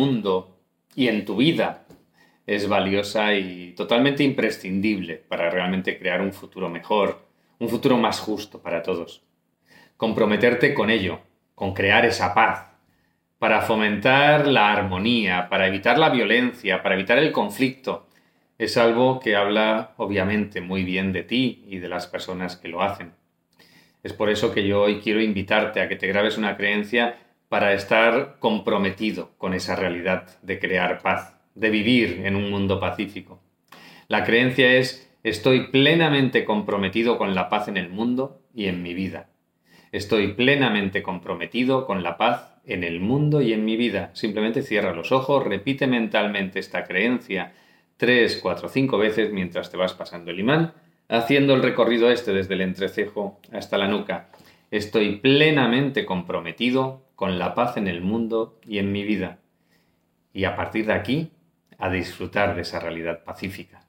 mundo y en tu vida es valiosa y totalmente imprescindible para realmente crear un futuro mejor, un futuro más justo para todos. Comprometerte con ello, con crear esa paz, para fomentar la armonía, para evitar la violencia, para evitar el conflicto, es algo que habla obviamente muy bien de ti y de las personas que lo hacen. Es por eso que yo hoy quiero invitarte a que te grabes una creencia para estar comprometido con esa realidad de crear paz, de vivir en un mundo pacífico. La creencia es estoy plenamente comprometido con la paz en el mundo y en mi vida. Estoy plenamente comprometido con la paz en el mundo y en mi vida. Simplemente cierra los ojos, repite mentalmente esta creencia tres, cuatro, cinco veces mientras te vas pasando el imán, haciendo el recorrido este desde el entrecejo hasta la nuca. Estoy plenamente comprometido con la paz en el mundo y en mi vida. Y a partir de aquí, a disfrutar de esa realidad pacífica.